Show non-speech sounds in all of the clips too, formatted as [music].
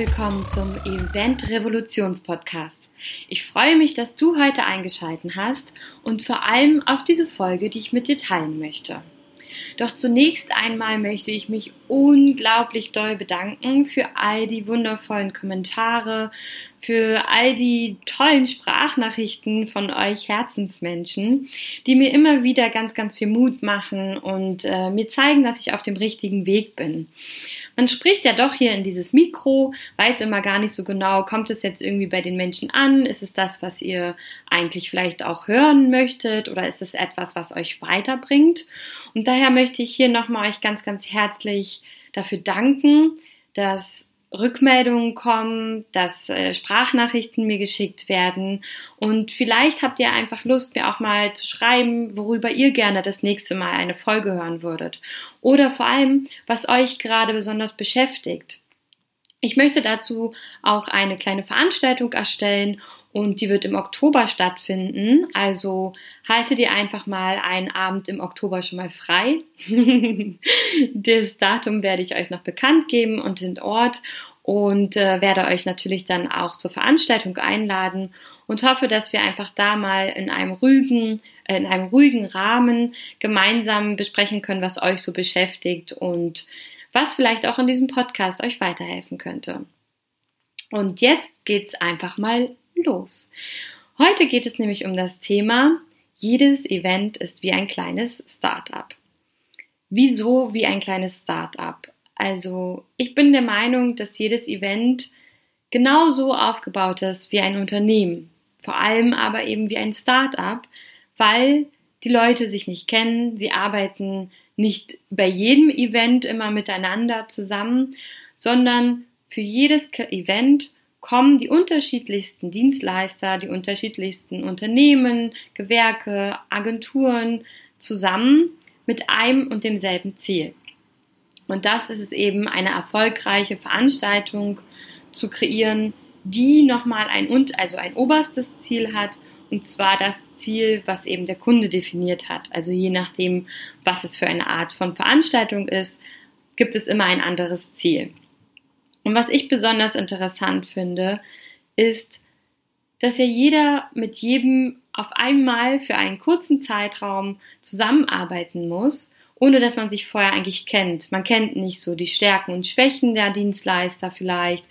willkommen zum Event Revolutions Podcast. Ich freue mich, dass du heute eingeschaltet hast und vor allem auf diese Folge, die ich mit dir teilen möchte. Doch zunächst einmal möchte ich mich unglaublich doll bedanken für all die wundervollen Kommentare, für all die tollen Sprachnachrichten von euch Herzensmenschen, die mir immer wieder ganz, ganz viel Mut machen und äh, mir zeigen, dass ich auf dem richtigen Weg bin. Man spricht ja doch hier in dieses Mikro, weiß immer gar nicht so genau, kommt es jetzt irgendwie bei den Menschen an? Ist es das, was ihr eigentlich vielleicht auch hören möchtet oder ist es etwas, was euch weiterbringt? Und daher möchte ich hier nochmal euch ganz, ganz herzlich dafür danken, dass Rückmeldungen kommen, dass äh, Sprachnachrichten mir geschickt werden und vielleicht habt ihr einfach Lust, mir auch mal zu schreiben, worüber ihr gerne das nächste Mal eine Folge hören würdet oder vor allem, was euch gerade besonders beschäftigt. Ich möchte dazu auch eine kleine Veranstaltung erstellen und die wird im Oktober stattfinden. Also halte dir einfach mal einen Abend im Oktober schon mal frei. [laughs] das Datum werde ich euch noch bekannt geben und den Ort und äh, werde euch natürlich dann auch zur Veranstaltung einladen und hoffe, dass wir einfach da mal in einem ruhigen, äh, in einem ruhigen Rahmen gemeinsam besprechen können, was euch so beschäftigt und was vielleicht auch in diesem Podcast euch weiterhelfen könnte. Und jetzt geht's einfach mal los. Heute geht es nämlich um das Thema, jedes Event ist wie ein kleines Startup. Wieso wie ein kleines Startup? Also ich bin der Meinung, dass jedes Event genauso aufgebaut ist wie ein Unternehmen. Vor allem aber eben wie ein Startup, weil die Leute sich nicht kennen, sie arbeiten nicht bei jedem Event immer miteinander zusammen, sondern für jedes Event kommen die unterschiedlichsten Dienstleister, die unterschiedlichsten Unternehmen, Gewerke, Agenturen zusammen mit einem und demselben Ziel. Und das ist es eben, eine erfolgreiche Veranstaltung zu kreieren, die nochmal ein, also ein oberstes Ziel hat, und zwar das Ziel, was eben der Kunde definiert hat. Also je nachdem, was es für eine Art von Veranstaltung ist, gibt es immer ein anderes Ziel. Und was ich besonders interessant finde, ist, dass ja jeder mit jedem auf einmal für einen kurzen Zeitraum zusammenarbeiten muss, ohne dass man sich vorher eigentlich kennt. Man kennt nicht so die Stärken und Schwächen der Dienstleister vielleicht.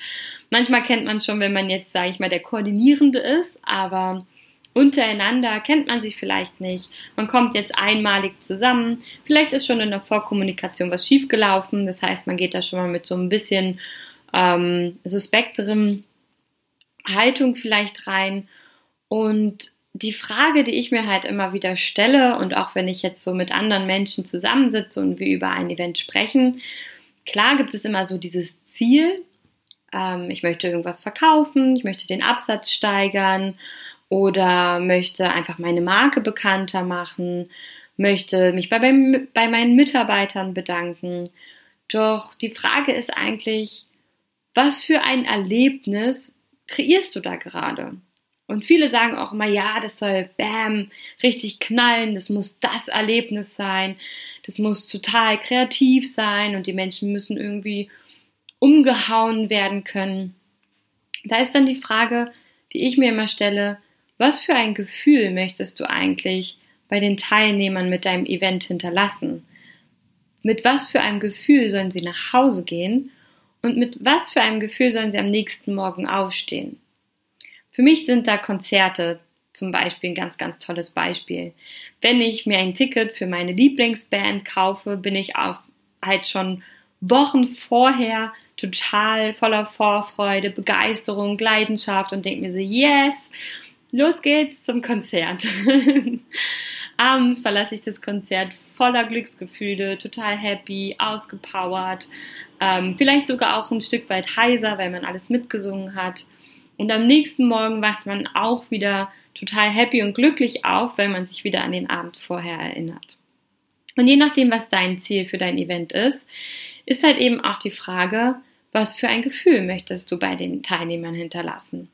Manchmal kennt man schon, wenn man jetzt, sage ich mal, der Koordinierende ist, aber untereinander kennt man sich vielleicht nicht. Man kommt jetzt einmalig zusammen. Vielleicht ist schon in der Vorkommunikation was schiefgelaufen. Das heißt, man geht da schon mal mit so ein bisschen ähm, suspekterem Haltung vielleicht rein. Und die Frage, die ich mir halt immer wieder stelle und auch wenn ich jetzt so mit anderen Menschen zusammensitze und wir über ein Event sprechen, klar gibt es immer so dieses Ziel, ähm, ich möchte irgendwas verkaufen, ich möchte den Absatz steigern oder möchte einfach meine Marke bekannter machen, möchte mich bei, bei meinen Mitarbeitern bedanken. Doch die Frage ist eigentlich, was für ein Erlebnis kreierst du da gerade? Und viele sagen auch immer, ja, das soll bam, richtig knallen, das muss das Erlebnis sein, das muss total kreativ sein und die Menschen müssen irgendwie umgehauen werden können. Da ist dann die Frage, die ich mir immer stelle, was für ein Gefühl möchtest du eigentlich bei den Teilnehmern mit deinem Event hinterlassen? Mit was für einem Gefühl sollen sie nach Hause gehen und mit was für einem Gefühl sollen sie am nächsten Morgen aufstehen? Für mich sind da Konzerte zum Beispiel ein ganz, ganz tolles Beispiel. Wenn ich mir ein Ticket für meine Lieblingsband kaufe, bin ich auf halt schon Wochen vorher total voller Vorfreude, Begeisterung, Leidenschaft und denke mir so, yes, los geht's zum Konzert. [laughs] Abends verlasse ich das Konzert voller Glücksgefühle, total happy, ausgepowert, ähm, vielleicht sogar auch ein Stück weit heiser, weil man alles mitgesungen hat. Und am nächsten Morgen wacht man auch wieder total happy und glücklich auf, weil man sich wieder an den Abend vorher erinnert. Und je nachdem, was dein Ziel für dein Event ist, ist halt eben auch die Frage, was für ein Gefühl möchtest du bei den Teilnehmern hinterlassen?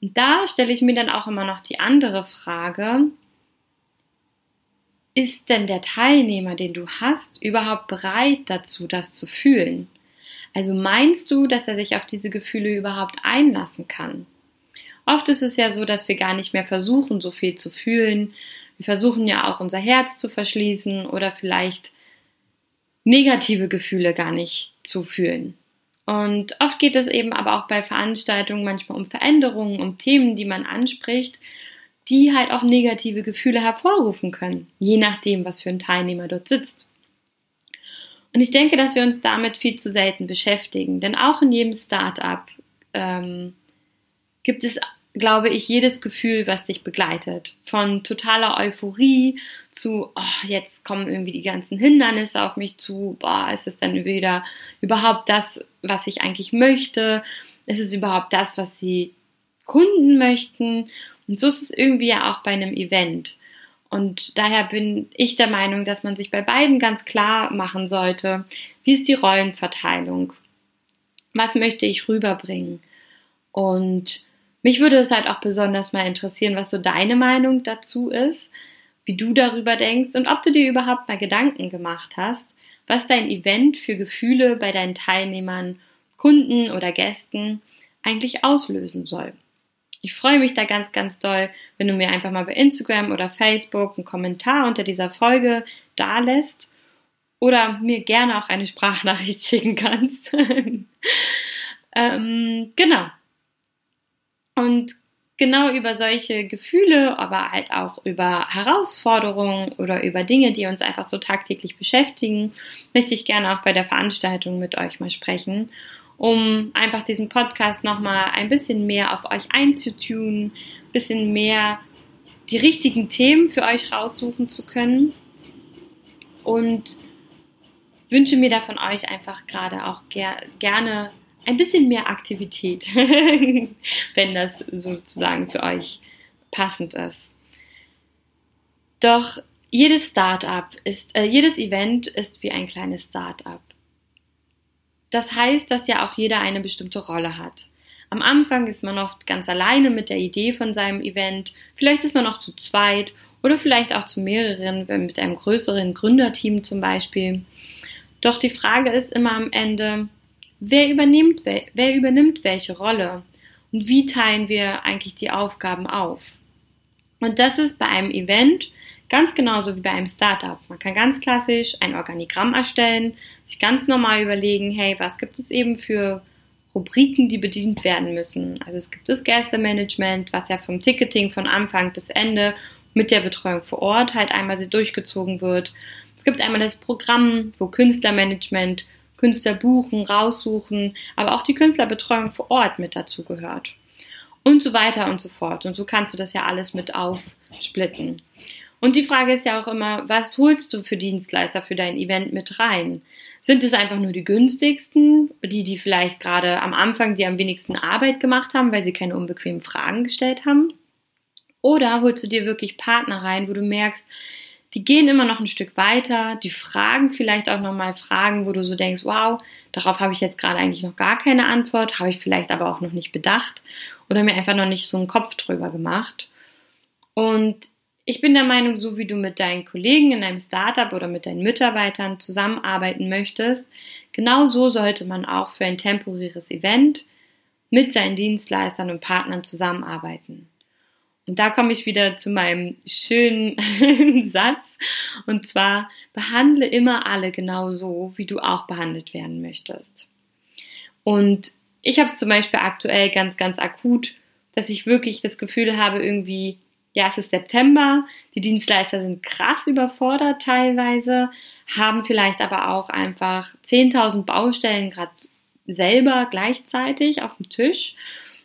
Und da stelle ich mir dann auch immer noch die andere Frage, ist denn der Teilnehmer, den du hast, überhaupt bereit dazu, das zu fühlen? Also meinst du, dass er sich auf diese Gefühle überhaupt einlassen kann? Oft ist es ja so, dass wir gar nicht mehr versuchen, so viel zu fühlen. Wir versuchen ja auch unser Herz zu verschließen oder vielleicht negative Gefühle gar nicht zu fühlen. Und oft geht es eben aber auch bei Veranstaltungen manchmal um Veränderungen, um Themen, die man anspricht, die halt auch negative Gefühle hervorrufen können, je nachdem, was für ein Teilnehmer dort sitzt. Und ich denke, dass wir uns damit viel zu selten beschäftigen, denn auch in jedem Startup ähm, gibt es glaube ich, jedes Gefühl, was dich begleitet. Von totaler Euphorie zu, oh, jetzt kommen irgendwie die ganzen Hindernisse auf mich zu, boah, ist es dann wieder überhaupt das, was ich eigentlich möchte? Ist es überhaupt das, was die Kunden möchten? Und so ist es irgendwie ja auch bei einem Event. Und daher bin ich der Meinung, dass man sich bei beiden ganz klar machen sollte, wie ist die Rollenverteilung? Was möchte ich rüberbringen? Und mich würde es halt auch besonders mal interessieren, was so deine Meinung dazu ist, wie du darüber denkst und ob du dir überhaupt mal Gedanken gemacht hast, was dein Event für Gefühle bei deinen Teilnehmern, Kunden oder Gästen eigentlich auslösen soll. Ich freue mich da ganz, ganz doll, wenn du mir einfach mal bei Instagram oder Facebook einen Kommentar unter dieser Folge da lässt oder mir gerne auch eine Sprachnachricht [laughs] schicken kannst. [laughs] ähm, genau. Und genau über solche Gefühle, aber halt auch über Herausforderungen oder über Dinge, die uns einfach so tagtäglich beschäftigen, möchte ich gerne auch bei der Veranstaltung mit euch mal sprechen, um einfach diesen Podcast nochmal ein bisschen mehr auf euch einzutun, ein bisschen mehr die richtigen Themen für euch raussuchen zu können und wünsche mir da von euch einfach gerade auch ger gerne ein bisschen mehr Aktivität, [laughs] wenn das sozusagen für euch passend ist. Doch jedes Startup ist, äh, jedes Event ist wie ein kleines Startup. Das heißt, dass ja auch jeder eine bestimmte Rolle hat. Am Anfang ist man oft ganz alleine mit der Idee von seinem Event, vielleicht ist man auch zu zweit oder vielleicht auch zu mehreren, mit einem größeren Gründerteam zum Beispiel. Doch die Frage ist immer am Ende, wer übernimmt, wer übernimmt welche Rolle und wie teilen wir eigentlich die Aufgaben auf. Und das ist bei einem Event ganz genauso wie bei einem Startup. Man kann ganz klassisch ein Organigramm erstellen, sich ganz normal überlegen, hey, was gibt es eben für Rubriken, die bedient werden müssen. Also es gibt das Gästemanagement, was ja vom Ticketing von Anfang bis Ende mit der Betreuung vor Ort halt einmal durchgezogen wird. Es gibt einmal das Programm, wo Künstlermanagement Künstler buchen, raussuchen, aber auch die Künstlerbetreuung vor Ort mit dazu gehört. Und so weiter und so fort. Und so kannst du das ja alles mit aufsplitten. Und die Frage ist ja auch immer, was holst du für Dienstleister für dein Event mit rein? Sind es einfach nur die günstigsten, die, die vielleicht gerade am Anfang die am wenigsten Arbeit gemacht haben, weil sie keine unbequemen Fragen gestellt haben? Oder holst du dir wirklich Partner rein, wo du merkst, die gehen immer noch ein Stück weiter, die fragen vielleicht auch nochmal Fragen, wo du so denkst, wow, darauf habe ich jetzt gerade eigentlich noch gar keine Antwort, habe ich vielleicht aber auch noch nicht bedacht oder mir einfach noch nicht so einen Kopf drüber gemacht. Und ich bin der Meinung, so wie du mit deinen Kollegen in einem Startup oder mit deinen Mitarbeitern zusammenarbeiten möchtest, genau so sollte man auch für ein temporäres Event mit seinen Dienstleistern und Partnern zusammenarbeiten. Und da komme ich wieder zu meinem schönen [laughs] Satz. Und zwar, behandle immer alle genau so, wie du auch behandelt werden möchtest. Und ich habe es zum Beispiel aktuell ganz, ganz akut, dass ich wirklich das Gefühl habe, irgendwie, ja, es ist September, die Dienstleister sind krass überfordert teilweise, haben vielleicht aber auch einfach 10.000 Baustellen gerade selber gleichzeitig auf dem Tisch.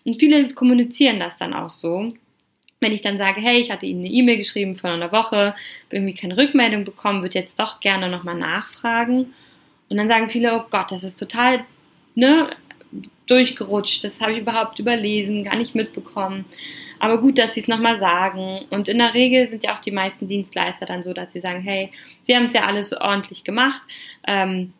Und viele kommunizieren das dann auch so. Wenn ich dann sage, hey, ich hatte Ihnen eine E-Mail geschrieben vor einer Woche, irgendwie keine Rückmeldung bekommen, würde jetzt doch gerne nochmal nachfragen. Und dann sagen viele, oh Gott, das ist total ne, durchgerutscht, das habe ich überhaupt überlesen, gar nicht mitbekommen. Aber gut, dass sie es nochmal sagen. Und in der Regel sind ja auch die meisten Dienstleister dann so, dass sie sagen, hey, sie haben es ja alles ordentlich gemacht. Ähm,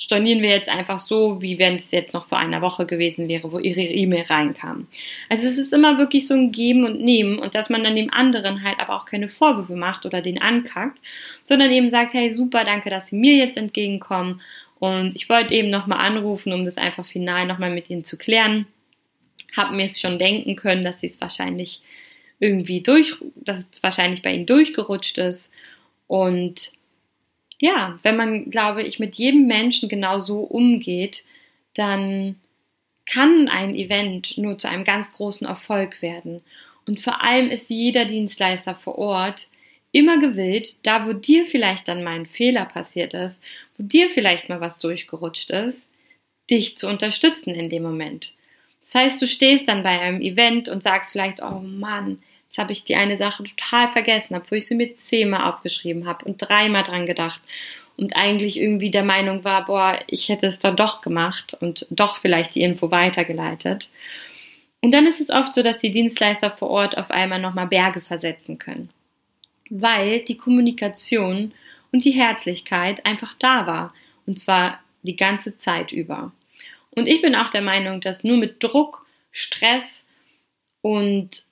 stornieren wir jetzt einfach so, wie wenn es jetzt noch vor einer Woche gewesen wäre, wo ihre E-Mail reinkam. Also es ist immer wirklich so ein Geben und Nehmen und dass man dann dem anderen halt aber auch keine Vorwürfe macht oder den ankackt, sondern eben sagt, hey, super, danke, dass Sie mir jetzt entgegenkommen und ich wollte eben nochmal anrufen, um das einfach final nochmal mit Ihnen zu klären. Hab mir es schon denken können, dass Sie es wahrscheinlich irgendwie durch, dass es wahrscheinlich bei Ihnen durchgerutscht ist und ja, wenn man, glaube ich, mit jedem Menschen genau so umgeht, dann kann ein Event nur zu einem ganz großen Erfolg werden. Und vor allem ist jeder Dienstleister vor Ort immer gewillt, da wo dir vielleicht dann mal ein Fehler passiert ist, wo dir vielleicht mal was durchgerutscht ist, dich zu unterstützen in dem Moment. Das heißt, du stehst dann bei einem Event und sagst vielleicht, oh Mann, Jetzt habe ich die eine Sache total vergessen, obwohl ich sie mir zehnmal aufgeschrieben habe und dreimal dran gedacht und eigentlich irgendwie der Meinung war, boah, ich hätte es dann doch gemacht und doch vielleicht die Info weitergeleitet. Und dann ist es oft so, dass die Dienstleister vor Ort auf einmal nochmal Berge versetzen können, weil die Kommunikation und die Herzlichkeit einfach da war und zwar die ganze Zeit über. Und ich bin auch der Meinung, dass nur mit Druck, Stress und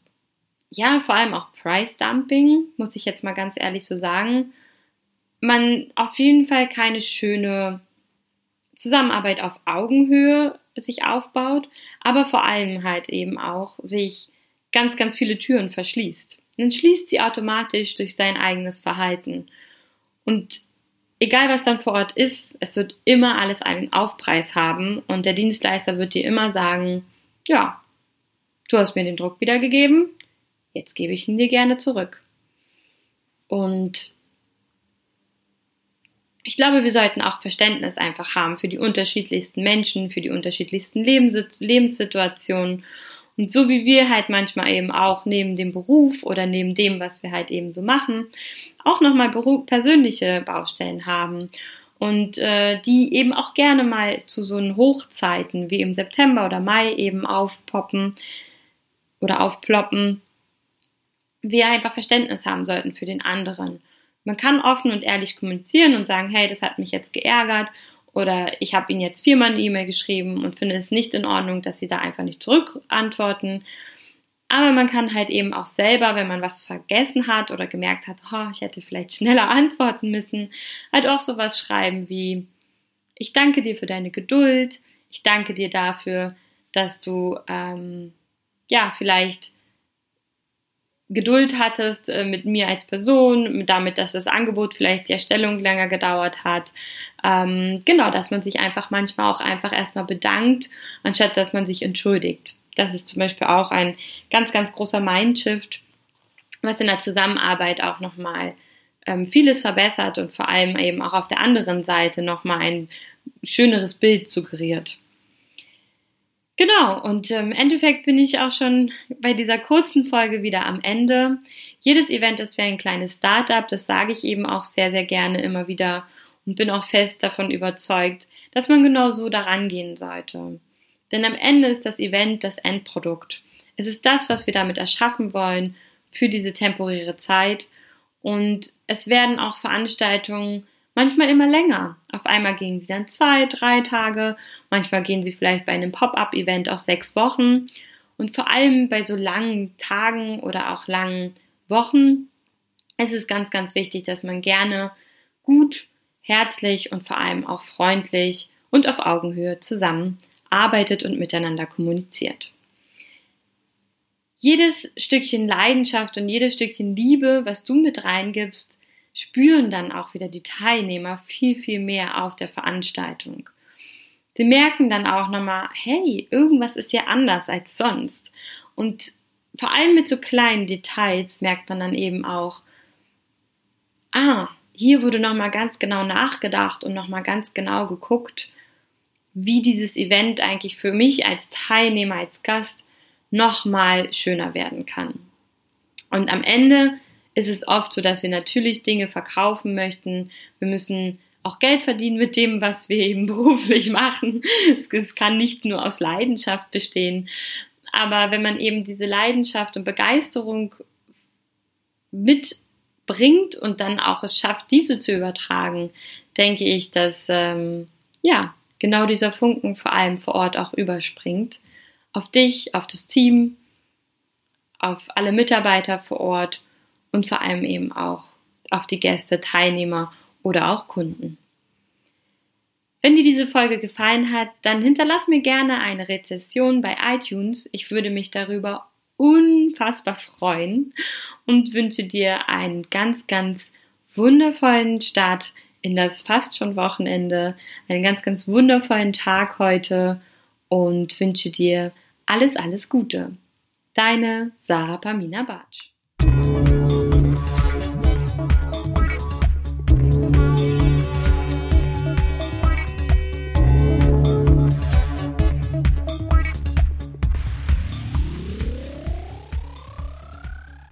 ja, vor allem auch Price Dumping, muss ich jetzt mal ganz ehrlich so sagen, man auf jeden Fall keine schöne Zusammenarbeit auf Augenhöhe sich aufbaut, aber vor allem halt eben auch sich ganz, ganz viele Türen verschließt. Man schließt sie automatisch durch sein eigenes Verhalten. Und egal was dann vor Ort ist, es wird immer alles einen Aufpreis haben und der Dienstleister wird dir immer sagen, ja, du hast mir den Druck wiedergegeben, jetzt gebe ich ihn dir gerne zurück. Und ich glaube, wir sollten auch Verständnis einfach haben für die unterschiedlichsten Menschen, für die unterschiedlichsten Lebenssituationen. Und so wie wir halt manchmal eben auch neben dem Beruf oder neben dem, was wir halt eben so machen, auch nochmal persönliche Baustellen haben. Und äh, die eben auch gerne mal zu so einen Hochzeiten wie im September oder Mai eben aufpoppen oder aufploppen, wir einfach Verständnis haben sollten für den anderen. Man kann offen und ehrlich kommunizieren und sagen, hey, das hat mich jetzt geärgert oder ich habe Ihnen jetzt viermal eine E-Mail geschrieben und finde es nicht in Ordnung, dass Sie da einfach nicht zurückantworten. Aber man kann halt eben auch selber, wenn man was vergessen hat oder gemerkt hat, oh, ich hätte vielleicht schneller [laughs] antworten müssen, halt auch sowas schreiben wie, ich danke dir für deine Geduld, ich danke dir dafür, dass du ähm, ja vielleicht Geduld hattest äh, mit mir als Person, damit, dass das Angebot vielleicht die Erstellung länger gedauert hat. Ähm, genau, dass man sich einfach manchmal auch einfach erstmal bedankt, anstatt dass man sich entschuldigt. Das ist zum Beispiel auch ein ganz, ganz großer Mindshift, was in der Zusammenarbeit auch nochmal ähm, vieles verbessert und vor allem eben auch auf der anderen Seite nochmal ein schöneres Bild suggeriert. Genau, und im Endeffekt bin ich auch schon bei dieser kurzen Folge wieder am Ende. Jedes Event ist wie ein kleines Startup, das sage ich eben auch sehr, sehr gerne immer wieder und bin auch fest davon überzeugt, dass man genau so daran gehen sollte. Denn am Ende ist das Event das Endprodukt. Es ist das, was wir damit erschaffen wollen für diese temporäre Zeit. Und es werden auch Veranstaltungen manchmal immer länger. Auf einmal gehen sie dann zwei, drei Tage, manchmal gehen sie vielleicht bei einem Pop-up-Event auch sechs Wochen. Und vor allem bei so langen Tagen oder auch langen Wochen ist es ganz, ganz wichtig, dass man gerne gut, herzlich und vor allem auch freundlich und auf Augenhöhe zusammen arbeitet und miteinander kommuniziert. Jedes Stückchen Leidenschaft und jedes Stückchen Liebe, was du mit reingibst, spüren dann auch wieder die Teilnehmer viel, viel mehr auf der Veranstaltung. Sie merken dann auch nochmal, hey, irgendwas ist ja anders als sonst. Und vor allem mit so kleinen Details merkt man dann eben auch, ah, hier wurde nochmal ganz genau nachgedacht und nochmal ganz genau geguckt, wie dieses Event eigentlich für mich als Teilnehmer, als Gast nochmal schöner werden kann. Und am Ende ist es oft so, dass wir natürlich Dinge verkaufen möchten. Wir müssen auch Geld verdienen mit dem, was wir eben [laughs] beruflich machen. Es kann nicht nur aus Leidenschaft bestehen. Aber wenn man eben diese Leidenschaft und Begeisterung mitbringt und dann auch es schafft, diese zu übertragen, denke ich, dass ähm, ja, genau dieser Funken vor allem vor Ort auch überspringt. Auf dich, auf das Team, auf alle Mitarbeiter vor Ort und vor allem eben auch auf die Gäste, Teilnehmer oder auch Kunden. Wenn dir diese Folge gefallen hat, dann hinterlass mir gerne eine Rezession bei iTunes. Ich würde mich darüber unfassbar freuen und wünsche dir einen ganz, ganz wundervollen Start in das fast schon Wochenende, einen ganz, ganz wundervollen Tag heute und wünsche dir alles, alles Gute. Deine Sarah Pamina Bartsch.